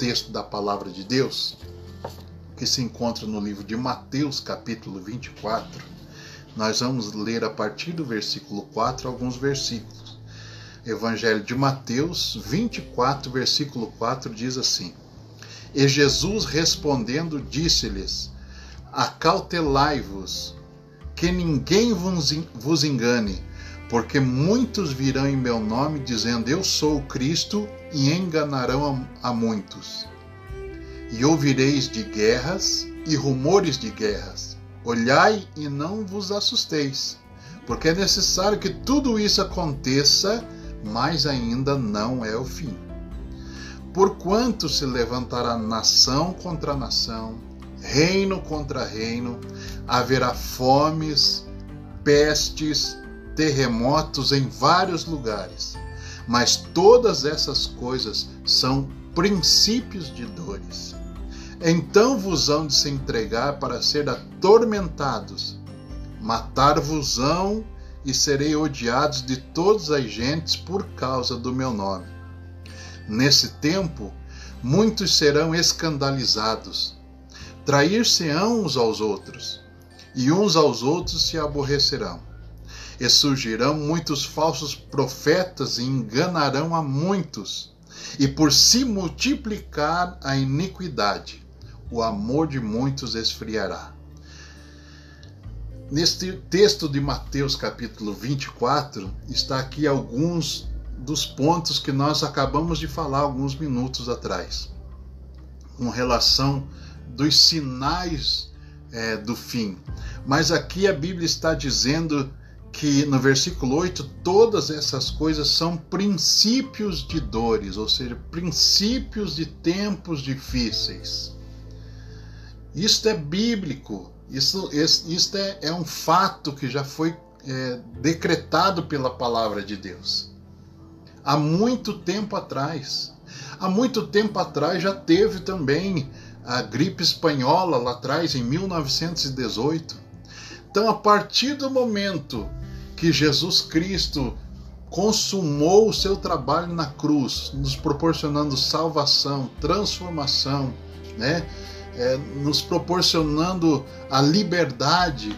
texto da palavra de Deus, que se encontra no livro de Mateus, capítulo 24. Nós vamos ler a partir do versículo 4 alguns versículos. Evangelho de Mateus 24, versículo 4 diz assim: E Jesus respondendo disse-lhes: Acautelai-vos, que ninguém vos engane, porque muitos virão em meu nome dizendo: Eu sou o Cristo, e enganarão a, muitos. E ouvireis de guerras e rumores de guerras. Olhai e não vos assusteis, porque é necessário que tudo isso aconteça, mas ainda não é o fim. Porquanto se levantará nação contra nação, reino contra reino, haverá fomes, pestes, terremotos em vários lugares. Mas todas essas coisas são princípios de dores. Então vos hão de se entregar para ser atormentados, matar-vos-ão e serei odiados de todas as gentes por causa do meu nome. Nesse tempo, muitos serão escandalizados, trair-se-ão uns aos outros, e uns aos outros se aborrecerão. E surgirão muitos falsos profetas e enganarão a muitos. E por se multiplicar a iniquidade, o amor de muitos esfriará. Neste texto de Mateus, capítulo 24, está aqui alguns dos pontos que nós acabamos de falar alguns minutos atrás, com relação dos sinais é, do fim. Mas aqui a Bíblia está dizendo que no versículo 8 todas essas coisas são princípios de dores, ou seja, princípios de tempos difíceis. Isto é bíblico, isso, isto é, é um fato que já foi é, decretado pela palavra de Deus. Há muito tempo atrás. Há muito tempo atrás já teve também a gripe espanhola lá atrás, em 1918. Então, a partir do momento que Jesus Cristo consumou o seu trabalho na cruz, nos proporcionando salvação, transformação, né? É, nos proporcionando a liberdade,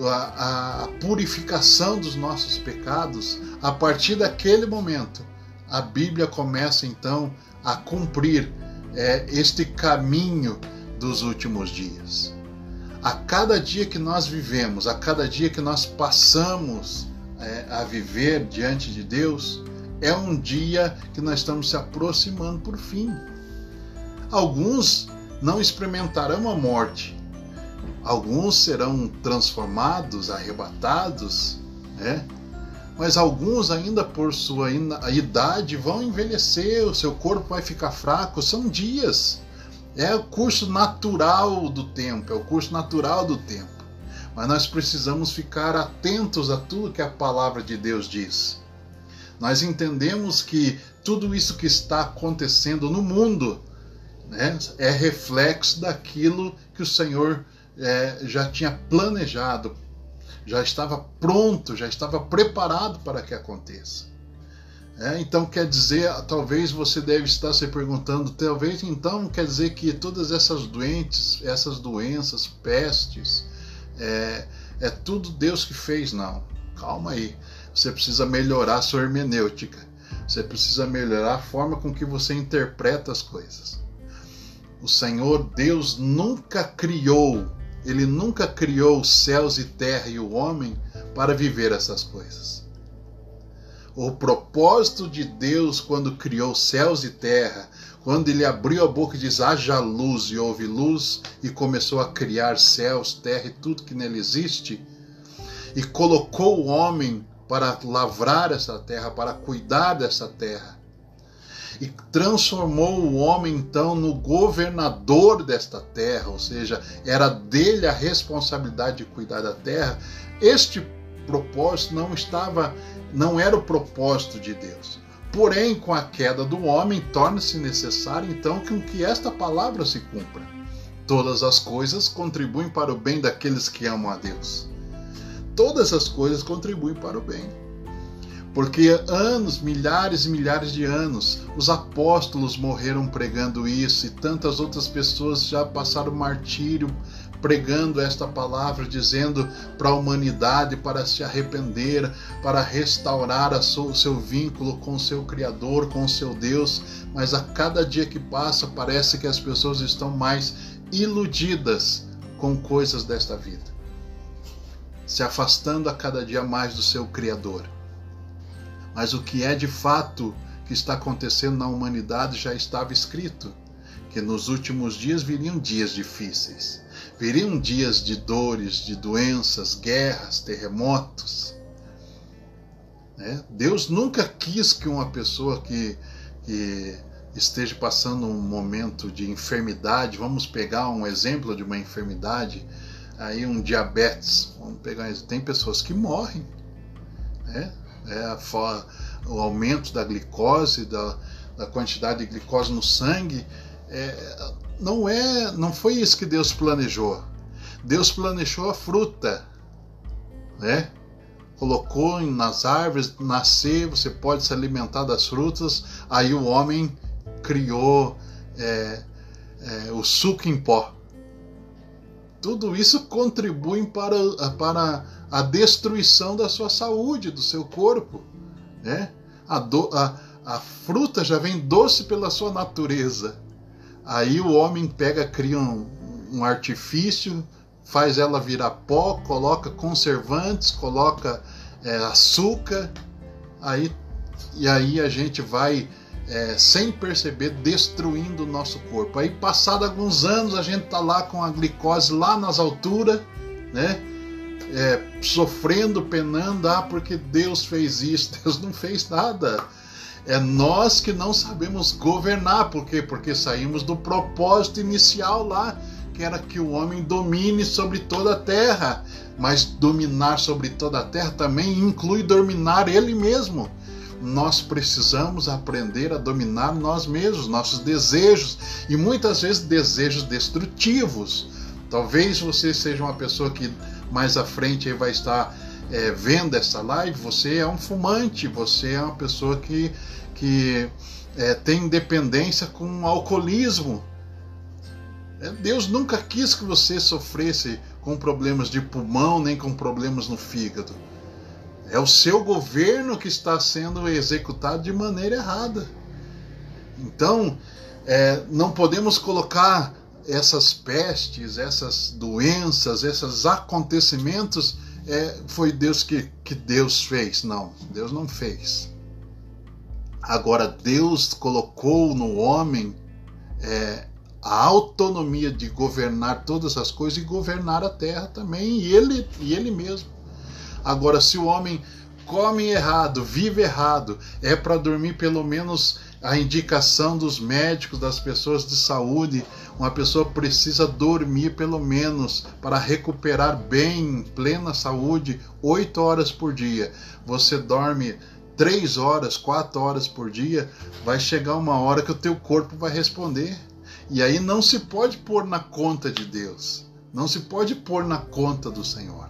a, a, purificação dos nossos pecados, a partir daquele momento, a Bíblia começa então a cumprir é, este caminho dos últimos dias. A cada dia que nós vivemos, a cada dia que nós passamos é, a viver diante de Deus, é um dia que nós estamos se aproximando por fim. Alguns não experimentarão a morte, alguns serão transformados, arrebatados, né? mas alguns ainda por sua idade vão envelhecer, o seu corpo vai ficar fraco, são dias. É o curso natural do tempo, é o curso natural do tempo. Mas nós precisamos ficar atentos a tudo que a palavra de Deus diz. Nós entendemos que tudo isso que está acontecendo no mundo né, é reflexo daquilo que o Senhor é, já tinha planejado, já estava pronto, já estava preparado para que aconteça. É, então quer dizer, talvez você deve estar se perguntando, talvez então quer dizer que todas essas doentes, essas doenças, pestes, é, é tudo Deus que fez? Não. Calma aí. Você precisa melhorar sua hermenêutica. Você precisa melhorar a forma com que você interpreta as coisas. O Senhor Deus nunca criou, ele nunca criou os céus e terra e o homem para viver essas coisas. O propósito de Deus quando criou céus e terra, quando ele abriu a boca e diz haja luz e houve luz e começou a criar céus, terra e tudo que nele existe, e colocou o homem para lavrar essa terra, para cuidar dessa terra. E transformou o homem então no governador desta terra, ou seja, era dele a responsabilidade de cuidar da terra. Este propósito não estava não era o propósito de Deus. Porém, com a queda do homem, torna-se necessário então que esta palavra se cumpra. Todas as coisas contribuem para o bem daqueles que amam a Deus. Todas as coisas contribuem para o bem. Porque anos, milhares e milhares de anos, os apóstolos morreram pregando isso e tantas outras pessoas já passaram martírio pregando esta palavra, dizendo para a humanidade para se arrepender, para restaurar o seu vínculo com o seu Criador, com o seu Deus. Mas a cada dia que passa, parece que as pessoas estão mais iludidas com coisas desta vida, se afastando a cada dia mais do seu Criador. Mas o que é de fato que está acontecendo na humanidade já estava escrito: que nos últimos dias viriam dias difíceis Viriam dias de dores, de doenças, guerras, terremotos. Né? Deus nunca quis que uma pessoa que, que esteja passando um momento de enfermidade, vamos pegar um exemplo de uma enfermidade, aí um diabetes, vamos pegar, tem pessoas que morrem, né? É, o aumento da glicose, da, da quantidade de glicose no sangue, é, não é, não foi isso que Deus planejou. Deus planejou a fruta, né? Colocou nas árvores nascer, você pode se alimentar das frutas. Aí o homem criou é, é, o suco em pó. Tudo isso contribui para, para a destruição da sua saúde, do seu corpo, né? A, do, a, a fruta já vem doce pela sua natureza Aí o homem pega, cria um, um artifício, faz ela virar pó, coloca conservantes, coloca é, açúcar, aí, e aí a gente vai, é, sem perceber, destruindo o nosso corpo. Aí, passado alguns anos, a gente tá lá com a glicose lá nas alturas, né? É, sofrendo, penando, ah, porque Deus fez isso. Deus não fez nada. É nós que não sabemos governar, por quê? Porque saímos do propósito inicial lá, que era que o homem domine sobre toda a terra. Mas dominar sobre toda a terra também inclui dominar ele mesmo. Nós precisamos aprender a dominar nós mesmos, nossos desejos, e muitas vezes desejos destrutivos. Talvez você seja uma pessoa que mais à frente vai estar é, vendo essa live, você é um fumante, você é uma pessoa que, que é, tem dependência com alcoolismo. É, Deus nunca quis que você sofresse com problemas de pulmão nem com problemas no fígado. É o seu governo que está sendo executado de maneira errada. Então, é, não podemos colocar essas pestes, essas doenças, esses acontecimentos é, foi Deus que, que Deus fez. Não, Deus não fez. Agora, Deus colocou no homem é, a autonomia de governar todas as coisas e governar a terra também, e ele, e ele mesmo. Agora, se o homem come errado, vive errado, é para dormir pelo menos a indicação dos médicos, das pessoas de saúde, uma pessoa precisa dormir pelo menos para recuperar bem, em plena saúde, oito horas por dia. Você dorme três horas, quatro horas por dia, vai chegar uma hora que o teu corpo vai responder. E aí não se pode pôr na conta de Deus, não se pode pôr na conta do Senhor.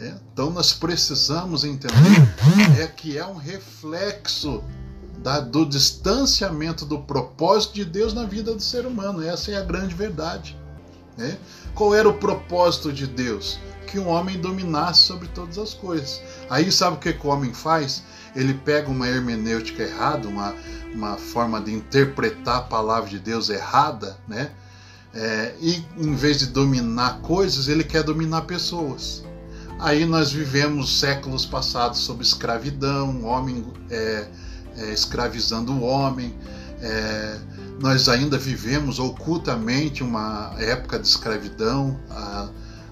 É? Então nós precisamos entender é que é um reflexo da, do distanciamento do propósito de Deus na vida do ser humano. Essa é a grande verdade. Né? Qual era o propósito de Deus? Que o homem dominasse sobre todas as coisas. Aí sabe o que, que o homem faz? Ele pega uma hermenêutica errada, uma, uma forma de interpretar a palavra de Deus errada, né? É, e em vez de dominar coisas, ele quer dominar pessoas. Aí nós vivemos séculos passados sob escravidão, homem é, é, escravizando o homem. É, nós ainda vivemos ocultamente uma época de escravidão. A,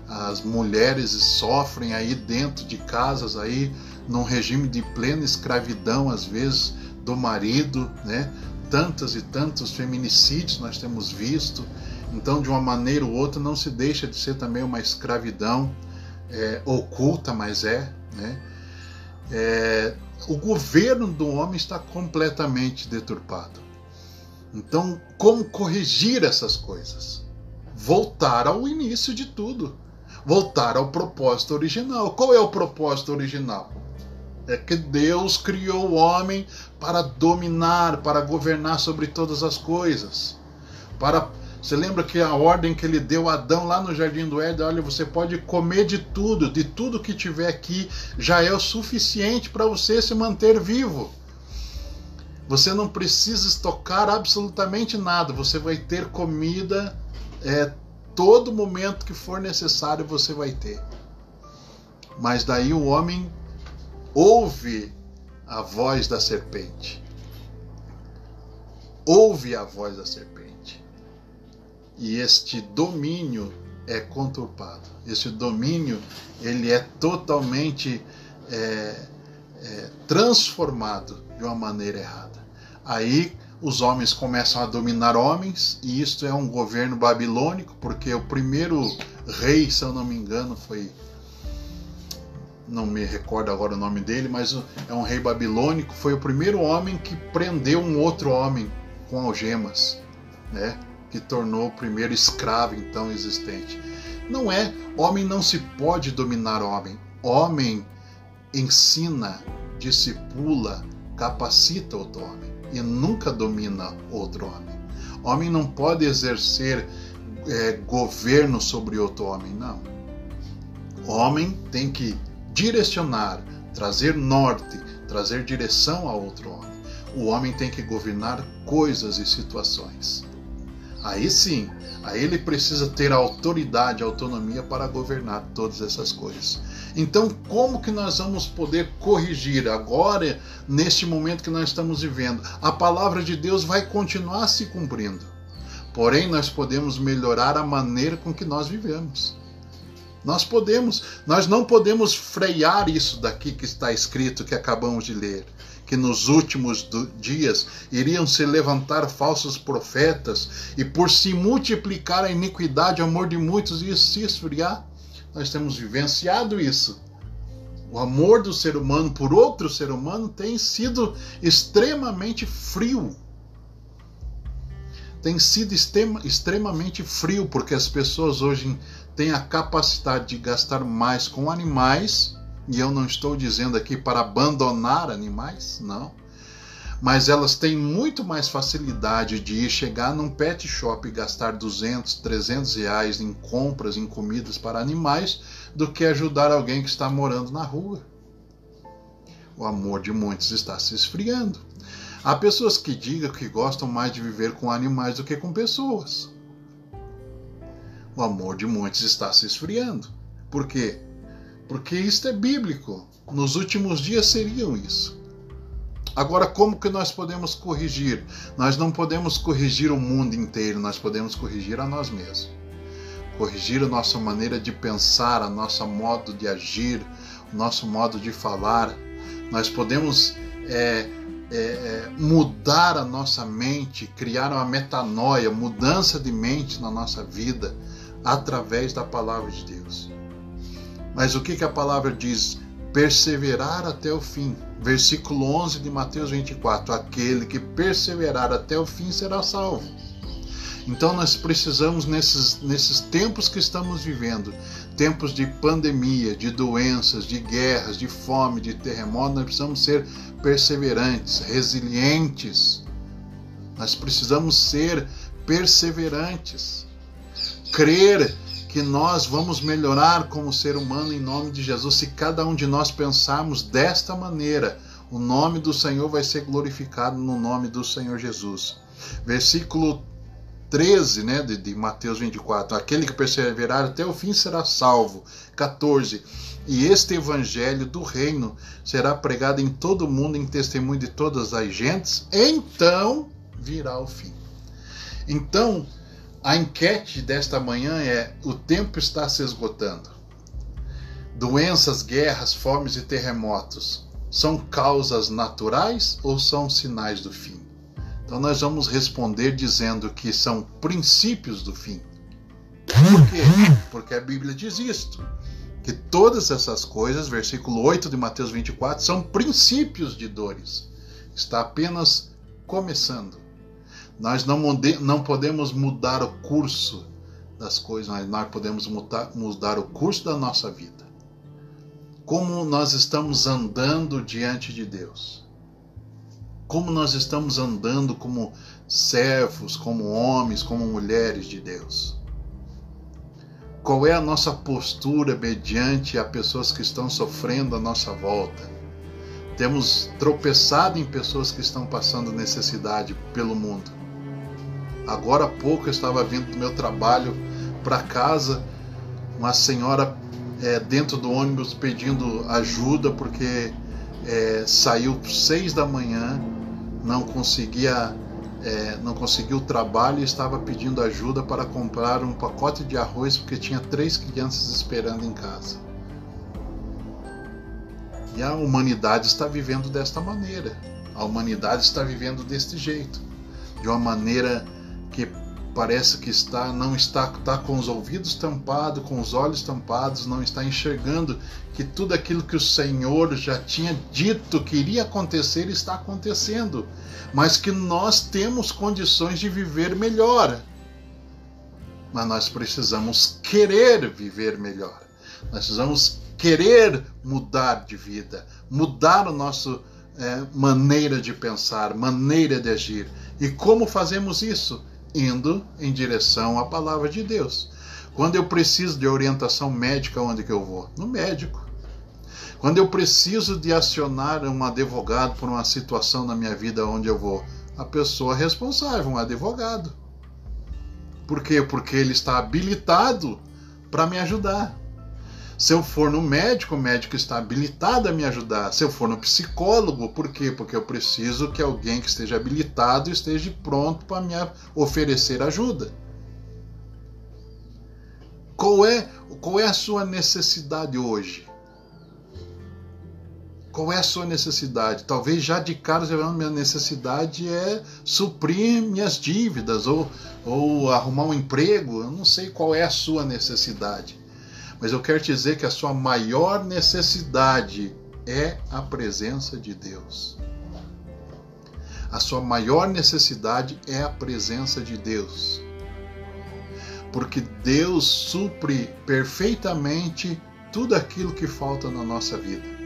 as mulheres sofrem aí dentro de casas aí num regime de plena escravidão às vezes do marido, né? Tantas e tantos feminicídios nós temos visto. Então, de uma maneira ou outra, não se deixa de ser também uma escravidão é, oculta, mas é, né? É, o governo do homem está completamente deturpado. Então, como corrigir essas coisas? Voltar ao início de tudo. Voltar ao propósito original. Qual é o propósito original? É que Deus criou o homem para dominar, para governar sobre todas as coisas. Para você lembra que a ordem que ele deu a Adão lá no jardim do Éden, olha, você pode comer de tudo, de tudo que tiver aqui, já é o suficiente para você se manter vivo. Você não precisa estocar absolutamente nada, você vai ter comida é, todo momento que for necessário, você vai ter. Mas daí o homem ouve a voz da serpente. Ouve a voz da serpente. E este domínio é conturpado. Esse domínio ele é totalmente é, é, transformado de uma maneira errada. Aí os homens começam a dominar homens, e isto é um governo babilônico, porque o primeiro rei, se eu não me engano, foi não me recordo agora o nome dele, mas é um rei babilônico, foi o primeiro homem que prendeu um outro homem com algemas, né? Que tornou o primeiro escravo então existente. Não é, homem não se pode dominar homem. Homem ensina, discipula, capacita outro homem e nunca domina outro homem. Homem não pode exercer é, governo sobre outro homem, não. Homem tem que direcionar, trazer norte, trazer direção a outro homem. O homem tem que governar coisas e situações. Aí sim, aí ele precisa ter autoridade, autonomia para governar todas essas coisas. Então, como que nós vamos poder corrigir agora, neste momento que nós estamos vivendo? A palavra de Deus vai continuar se cumprindo. Porém, nós podemos melhorar a maneira com que nós vivemos. Nós podemos, nós não podemos frear isso daqui que está escrito que acabamos de ler, que nos últimos dias iriam se levantar falsos profetas e por se multiplicar a iniquidade, o amor de muitos ia se esfriar. Nós temos vivenciado isso. O amor do ser humano por outro ser humano tem sido extremamente frio. Tem sido extremamente frio, porque as pessoas hoje tem a capacidade de gastar mais com animais, e eu não estou dizendo aqui para abandonar animais, não. Mas elas têm muito mais facilidade de ir chegar num pet shop e gastar 200, 300 reais em compras, em comidas para animais, do que ajudar alguém que está morando na rua. O amor de muitos está se esfriando. Há pessoas que digam que gostam mais de viver com animais do que com pessoas o amor de muitos está se esfriando. Por quê? Porque isto é bíblico. Nos últimos dias seriam isso. Agora, como que nós podemos corrigir? Nós não podemos corrigir o mundo inteiro, nós podemos corrigir a nós mesmos. Corrigir a nossa maneira de pensar, a nosso modo de agir, o nosso modo de falar. Nós podemos é, é, é, mudar a nossa mente, criar uma metanoia, mudança de mente na nossa vida através da palavra de Deus. Mas o que, que a palavra diz? Perseverar até o fim. Versículo 11 de Mateus 24: Aquele que perseverar até o fim será salvo. Então nós precisamos, nesses, nesses tempos que estamos vivendo, tempos de pandemia, de doenças, de guerras, de fome, de terremoto, nós precisamos ser perseverantes, resilientes. Nós precisamos ser perseverantes crer que nós vamos melhorar como ser humano em nome de Jesus. Se cada um de nós pensarmos desta maneira, o nome do Senhor vai ser glorificado no nome do Senhor Jesus. Versículo 13, né, de, de Mateus 24. Aquele que perseverar até o fim será salvo. 14. E este evangelho do reino será pregado em todo o mundo em testemunho de todas as gentes, então virá o fim. Então, a enquete desta manhã é: o tempo está se esgotando. Doenças, guerras, fomes e terremotos são causas naturais ou são sinais do fim? Então nós vamos responder dizendo que são princípios do fim. Por quê? Porque a Bíblia diz isto: que todas essas coisas, versículo 8 de Mateus 24, são princípios de dores. Está apenas começando. Nós não, não podemos mudar o curso das coisas, mas nós podemos mudar, mudar o curso da nossa vida. como nós estamos andando diante de Deus. Como nós estamos andando como servos, como homens, como mulheres de Deus. Qual é a nossa postura mediante a pessoas que estão sofrendo à nossa volta? Temos tropeçado em pessoas que estão passando necessidade pelo mundo. Agora há pouco eu estava vindo do meu trabalho para casa, uma senhora é, dentro do ônibus pedindo ajuda porque é, saiu seis da manhã, não conseguia é, não conseguiu o trabalho e estava pedindo ajuda para comprar um pacote de arroz porque tinha três crianças esperando em casa. E a humanidade está vivendo desta maneira. A humanidade está vivendo deste jeito, de uma maneira que parece que está não está, está com os ouvidos tampados, com os olhos tampados, não está enxergando que tudo aquilo que o Senhor já tinha dito que iria acontecer está acontecendo, mas que nós temos condições de viver melhor. Mas nós precisamos querer viver melhor. Nós precisamos querer mudar de vida, mudar a nossa é, maneira de pensar, maneira de agir. E como fazemos isso? Indo em direção à palavra de Deus. Quando eu preciso de orientação médica, onde que eu vou? No médico. Quando eu preciso de acionar um advogado por uma situação na minha vida, onde eu vou? A pessoa responsável, um advogado. Por quê? Porque ele está habilitado para me ajudar. Se eu for no médico, o médico está habilitado a me ajudar. Se eu for no psicólogo, por quê? Porque eu preciso que alguém que esteja habilitado esteja pronto para me oferecer ajuda. Qual é, qual é a sua necessidade hoje? Qual é a sua necessidade? Talvez já de cara você minha necessidade é suprir minhas dívidas ou, ou arrumar um emprego. Eu não sei qual é a sua necessidade. Mas eu quero te dizer que a sua maior necessidade é a presença de Deus. A sua maior necessidade é a presença de Deus. Porque Deus supre perfeitamente tudo aquilo que falta na nossa vida.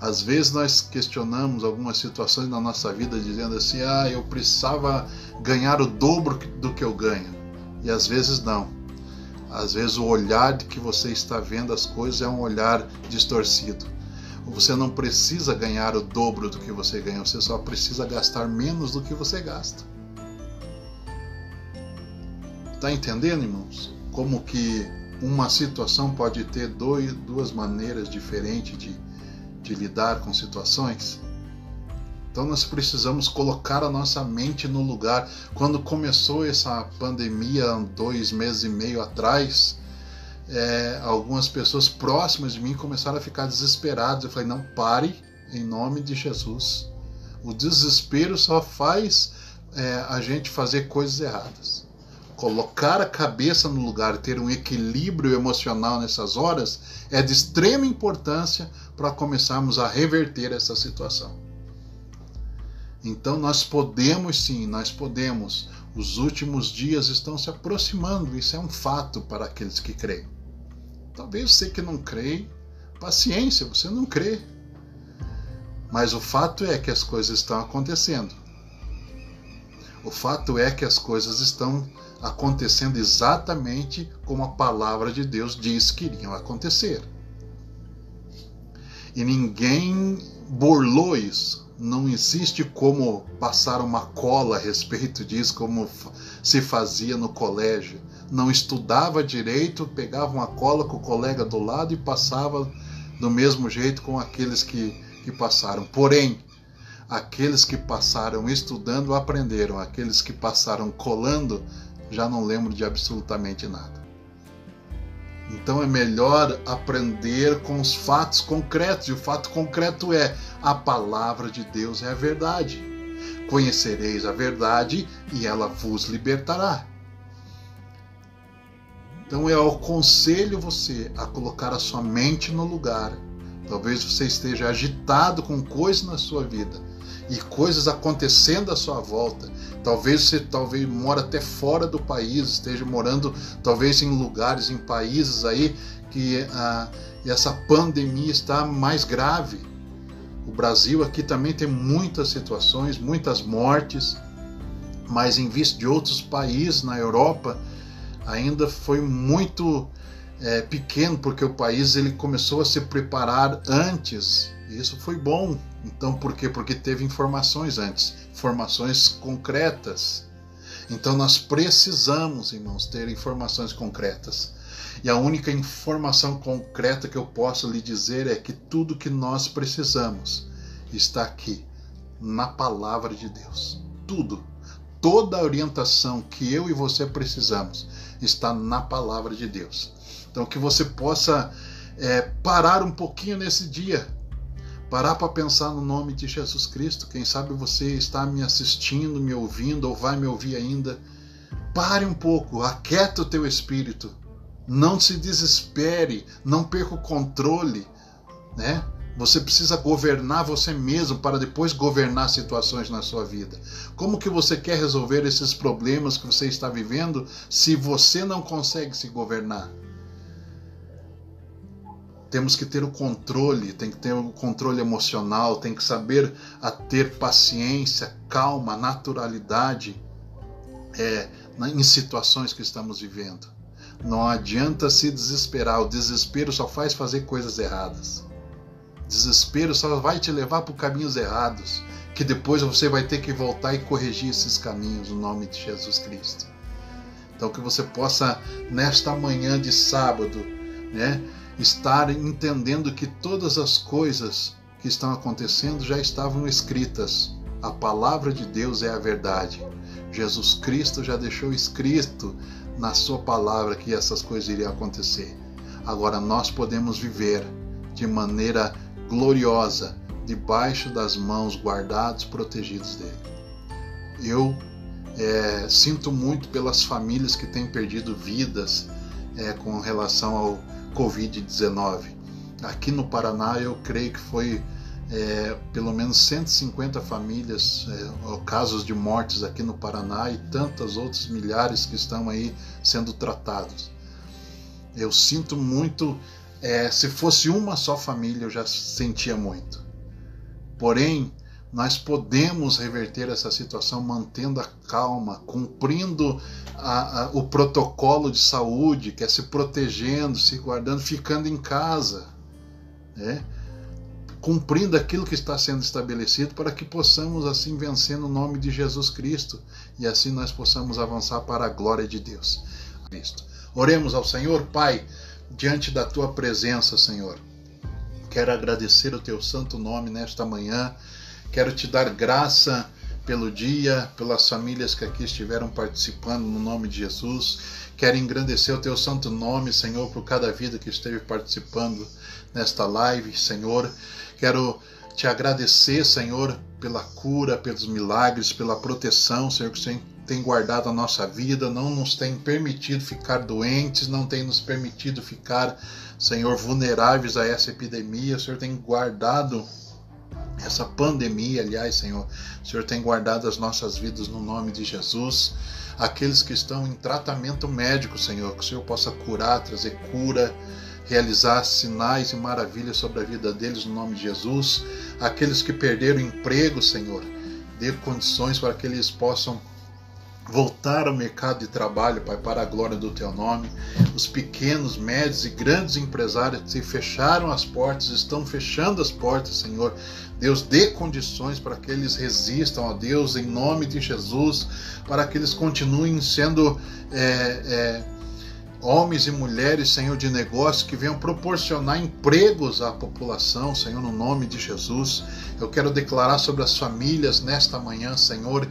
Às vezes nós questionamos algumas situações na nossa vida dizendo assim: "Ah, eu precisava ganhar o dobro do que eu ganho". E às vezes não. Às vezes o olhar de que você está vendo as coisas é um olhar distorcido. Você não precisa ganhar o dobro do que você ganha, você só precisa gastar menos do que você gasta. Tá entendendo, irmãos? Como que uma situação pode ter dois, duas maneiras diferentes de, de lidar com situações? Então nós precisamos colocar a nossa mente no lugar. Quando começou essa pandemia, dois meses e meio atrás, é, algumas pessoas próximas de mim começaram a ficar desesperadas. Eu falei: não pare, em nome de Jesus. O desespero só faz é, a gente fazer coisas erradas. Colocar a cabeça no lugar, ter um equilíbrio emocional nessas horas é de extrema importância para começarmos a reverter essa situação. Então nós podemos sim, nós podemos. Os últimos dias estão se aproximando, isso é um fato para aqueles que creem. Talvez você que não crê, paciência, você não crê. Mas o fato é que as coisas estão acontecendo. O fato é que as coisas estão acontecendo exatamente como a palavra de Deus diz que iriam acontecer. E ninguém burlou isso não existe como passar uma cola a respeito disso, como se fazia no colégio. Não estudava direito, pegava uma cola com o colega do lado e passava do mesmo jeito com aqueles que, que passaram. Porém, aqueles que passaram estudando aprenderam, aqueles que passaram colando já não lembro de absolutamente nada. Então é melhor aprender com os fatos concretos, e o fato concreto é a palavra de Deus é a verdade. Conhecereis a verdade e ela vos libertará. Então eu aconselho você a colocar a sua mente no lugar Talvez você esteja agitado com coisas na sua vida e coisas acontecendo à sua volta. Talvez você talvez mora até fora do país, esteja morando talvez em lugares, em países aí que ah, essa pandemia está mais grave. O Brasil aqui também tem muitas situações, muitas mortes, mas em vista de outros países na Europa ainda foi muito é, pequeno porque o país ele começou a se preparar antes. Isso foi bom. Então por quê? Porque teve informações antes, informações concretas. Então nós precisamos, irmãos, ter informações concretas. E a única informação concreta que eu posso lhe dizer é que tudo que nós precisamos está aqui, na palavra de Deus. Tudo, toda a orientação que eu e você precisamos está na palavra de Deus. Então que você possa é, parar um pouquinho nesse dia, parar para pensar no nome de Jesus Cristo. Quem sabe você está me assistindo, me ouvindo ou vai me ouvir ainda. Pare um pouco, aquieta o teu espírito não se desespere, não perca o controle, né? Você precisa governar você mesmo para depois governar situações na sua vida. Como que você quer resolver esses problemas que você está vivendo se você não consegue se governar? Temos que ter o controle, tem que ter o controle emocional, tem que saber a ter paciência, calma, naturalidade é, em situações que estamos vivendo. Não adianta se desesperar, o desespero só faz fazer coisas erradas. Desespero só vai te levar por caminhos errados, que depois você vai ter que voltar e corrigir esses caminhos no nome de Jesus Cristo. Então que você possa nesta manhã de sábado, né, estar entendendo que todas as coisas que estão acontecendo já estavam escritas. A palavra de Deus é a verdade. Jesus Cristo já deixou escrito na Sua palavra que essas coisas iriam acontecer. Agora nós podemos viver de maneira gloriosa, debaixo das mãos, guardados, protegidos dele. Eu é, sinto muito pelas famílias que têm perdido vidas é, com relação ao Covid-19. Aqui no Paraná, eu creio que foi é, pelo menos 150 famílias, é, casos de mortes aqui no Paraná e tantas outras milhares que estão aí sendo tratados. Eu sinto muito, é, se fosse uma só família eu já sentia muito. Porém, nós podemos reverter essa situação mantendo a calma, cumprindo a, a, o protocolo de saúde, que é se protegendo, se guardando, ficando em casa. Né? cumprindo aquilo que está sendo estabelecido, para que possamos assim vencer no nome de Jesus Cristo e assim nós possamos avançar para a glória de Deus. Cristo. Oremos ao Senhor, Pai, diante da tua presença, Senhor. Quero agradecer o teu santo nome nesta manhã. Quero te dar graça pelo dia, pelas famílias que aqui estiveram participando no nome de Jesus. Quero engrandecer o teu santo nome, Senhor, por cada vida que esteve participando nesta live, Senhor. Quero te agradecer, Senhor, pela cura, pelos milagres, pela proteção, Senhor, que o Senhor tem guardado a nossa vida, não nos tem permitido ficar doentes, não tem nos permitido ficar, Senhor, vulneráveis a essa epidemia. O Senhor tem guardado essa pandemia, aliás, Senhor. O Senhor tem guardado as nossas vidas no nome de Jesus. Aqueles que estão em tratamento médico, Senhor, que o Senhor possa curar, trazer cura realizar sinais e maravilhas sobre a vida deles no nome de Jesus. Aqueles que perderam emprego, Senhor, dê condições para que eles possam voltar ao mercado de trabalho, Pai, para a glória do Teu nome. Os pequenos, médios e grandes empresários que fecharam as portas, estão fechando as portas, Senhor. Deus, dê condições para que eles resistam a Deus, em nome de Jesus, para que eles continuem sendo. É, é, homens e mulheres, Senhor, de negócio que venham proporcionar empregos à população, Senhor, no nome de Jesus. Eu quero declarar sobre as famílias nesta manhã, Senhor,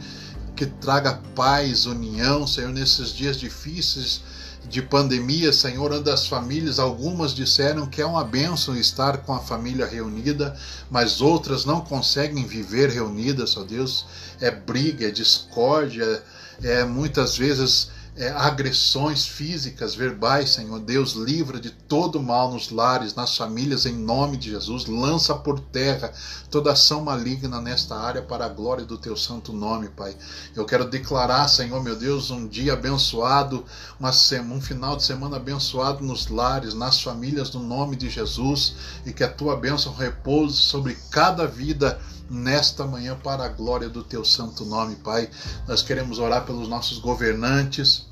que traga paz, união, Senhor, nesses dias difíceis de pandemia, Senhor, onde as famílias, algumas disseram que é uma bênção estar com a família reunida, mas outras não conseguem viver reunidas, ó Deus. É briga, é discórdia, é muitas vezes é, agressões físicas, verbais, Senhor Deus, livra de todo mal nos lares, nas famílias, em nome de Jesus. Lança por terra toda ação maligna nesta área para a glória do teu santo nome, Pai. Eu quero declarar, Senhor meu Deus, um dia abençoado, uma semana, um final de semana abençoado nos lares, nas famílias, no nome de Jesus, e que a tua bênção repouse sobre cada vida nesta manhã para a glória do teu santo nome, Pai. Nós queremos orar pelos nossos governantes,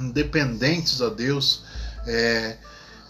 independentes a Deus, é,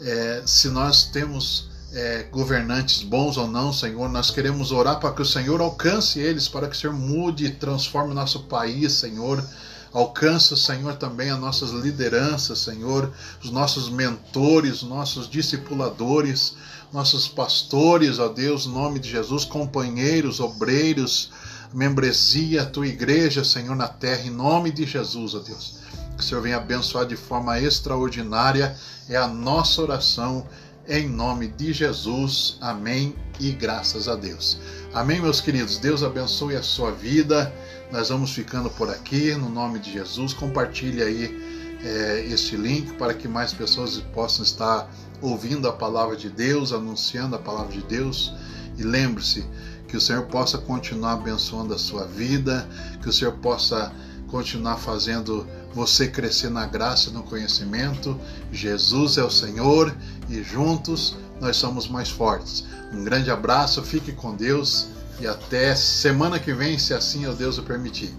é, se nós temos é, governantes bons ou não, Senhor, nós queremos orar para que o Senhor alcance eles, para que o Senhor mude e transforme o nosso país, Senhor. Alcança, Senhor, também as nossas lideranças, Senhor, os nossos mentores, nossos discipuladores, nossos pastores, ó Deus, em nome de Jesus, companheiros, obreiros, membresia, a tua igreja, Senhor, na terra, em nome de Jesus, ó Deus. Que o Senhor venha abençoar de forma extraordinária. É a nossa oração em nome de Jesus. Amém e graças a Deus. Amém, meus queridos. Deus abençoe a sua vida. Nós vamos ficando por aqui, no nome de Jesus. Compartilhe aí é, este link para que mais pessoas possam estar ouvindo a palavra de Deus, anunciando a palavra de Deus. E lembre-se que o Senhor possa continuar abençoando a sua vida, que o Senhor possa continuar fazendo você crescer na graça e no conhecimento. Jesus é o Senhor e juntos nós somos mais fortes. Um grande abraço, fique com Deus e até semana que vem, se assim o Deus o permitir.